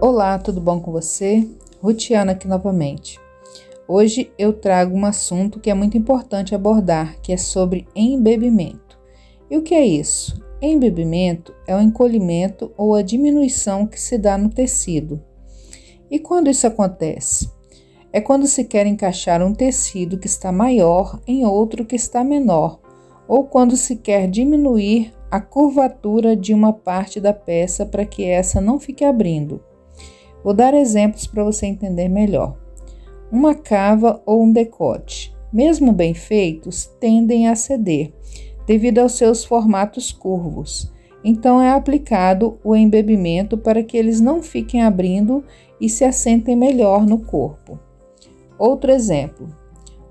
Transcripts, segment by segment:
Olá, tudo bom com você? Rutiana aqui novamente. Hoje eu trago um assunto que é muito importante abordar, que é sobre embebimento. E o que é isso? Embebimento é o encolhimento ou a diminuição que se dá no tecido. E quando isso acontece? É quando se quer encaixar um tecido que está maior em outro que está menor, ou quando se quer diminuir a curvatura de uma parte da peça para que essa não fique abrindo. Vou dar exemplos para você entender melhor. Uma cava ou um decote, mesmo bem feitos, tendem a ceder devido aos seus formatos curvos. Então é aplicado o embebimento para que eles não fiquem abrindo e se assentem melhor no corpo. Outro exemplo: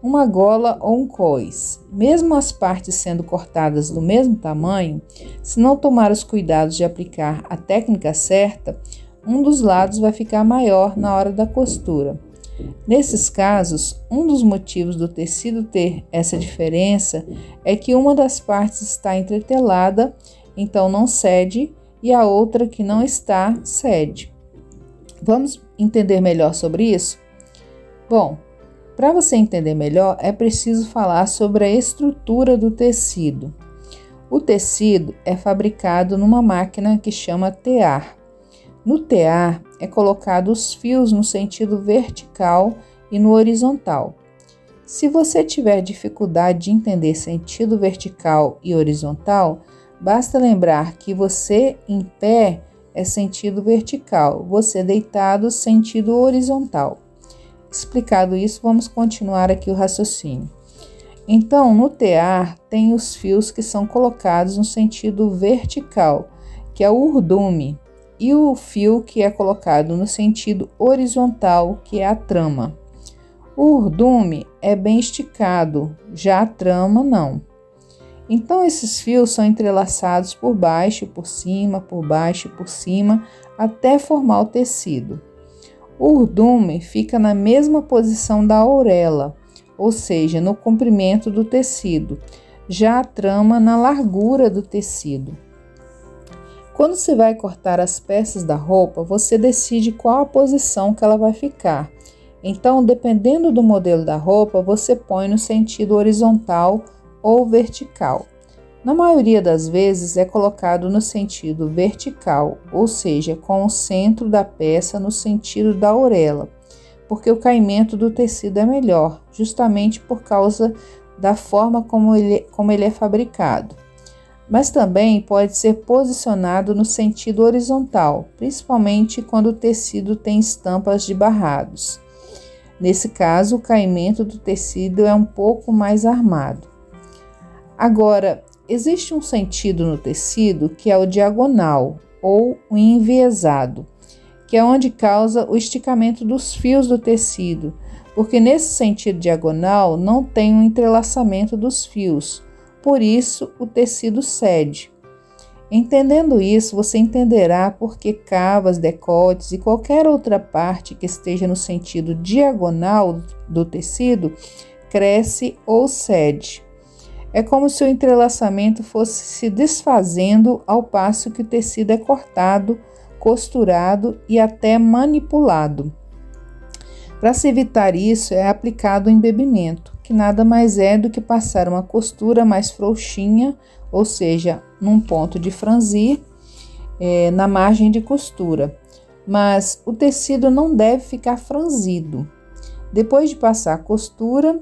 uma gola ou um cois. Mesmo as partes sendo cortadas do mesmo tamanho, se não tomar os cuidados de aplicar a técnica certa, um dos lados vai ficar maior na hora da costura. Nesses casos, um dos motivos do tecido ter essa diferença é que uma das partes está entretelada, então não cede, e a outra que não está cede. Vamos entender melhor sobre isso? Bom, para você entender melhor, é preciso falar sobre a estrutura do tecido. O tecido é fabricado numa máquina que chama tear. No tear é colocado os fios no sentido vertical e no horizontal. Se você tiver dificuldade de entender sentido vertical e horizontal, basta lembrar que você em pé é sentido vertical, você deitado sentido horizontal. Explicado isso, vamos continuar aqui o raciocínio. Então, no tear, tem os fios que são colocados no sentido vertical, que é o urdume, e o fio que é colocado no sentido horizontal, que é a trama. O urdume é bem esticado, já a trama não. Então, esses fios são entrelaçados por baixo, por cima, por baixo, por cima, até formar o tecido. O urdume fica na mesma posição da orelha, ou seja, no comprimento do tecido, já a trama na largura do tecido. Quando se vai cortar as peças da roupa, você decide qual a posição que ela vai ficar. Então, dependendo do modelo da roupa, você põe no sentido horizontal ou vertical. Na maioria das vezes é colocado no sentido vertical, ou seja, com o centro da peça no sentido da orelha, porque o caimento do tecido é melhor, justamente por causa da forma como ele, como ele é fabricado. Mas também pode ser posicionado no sentido horizontal, principalmente quando o tecido tem estampas de barrados. Nesse caso, o caimento do tecido é um pouco mais armado. Agora, Existe um sentido no tecido que é o diagonal ou o enviesado, que é onde causa o esticamento dos fios do tecido, porque nesse sentido diagonal não tem um entrelaçamento dos fios, por isso o tecido cede. Entendendo isso, você entenderá por que cavas, decotes e qualquer outra parte que esteja no sentido diagonal do tecido cresce ou cede. É como se o entrelaçamento fosse se desfazendo ao passo que o tecido é cortado, costurado e até manipulado. Para se evitar isso, é aplicado o embebimento, que nada mais é do que passar uma costura mais frouxinha, ou seja, num ponto de franzir, é, na margem de costura. Mas o tecido não deve ficar franzido. Depois de passar a costura,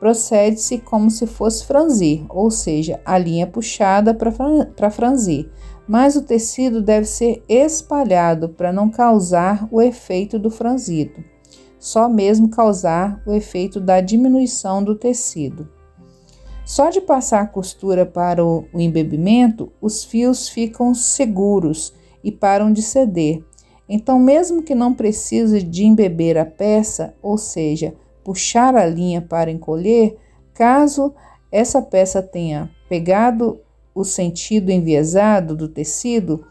procede-se como se fosse franzir, ou seja, a linha puxada para franzir, mas o tecido deve ser espalhado para não causar o efeito do franzido, só mesmo causar o efeito da diminuição do tecido. Só de passar a costura para o, embebimento, os fios ficam seguros e param de ceder. Então, mesmo que não precise de embeber a peça, ou seja, puxar a linha para encolher, caso essa peça tenha pegado o sentido enviesado do tecido,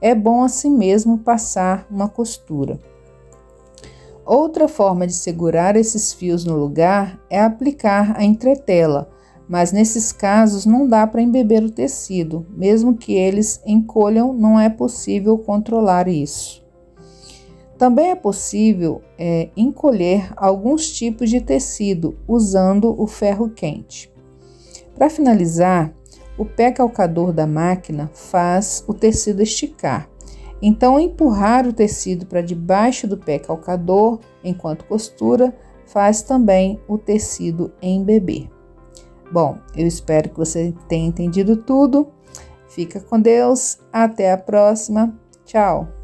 é bom assim mesmo passar uma costura. Outra forma de segurar esses fios no lugar é aplicar a entretela, mas nesses casos não dá para embeber o tecido, mesmo que eles encolham, não é possível controlar isso. Também é possível é, encolher alguns tipos de tecido usando o ferro quente. Para finalizar, o pé calcador da máquina faz o tecido esticar. Então, empurrar o tecido para debaixo do pé calcador enquanto costura faz também o tecido embeber. Bom, eu espero que você tenha entendido tudo. Fica com Deus. Até a próxima. Tchau.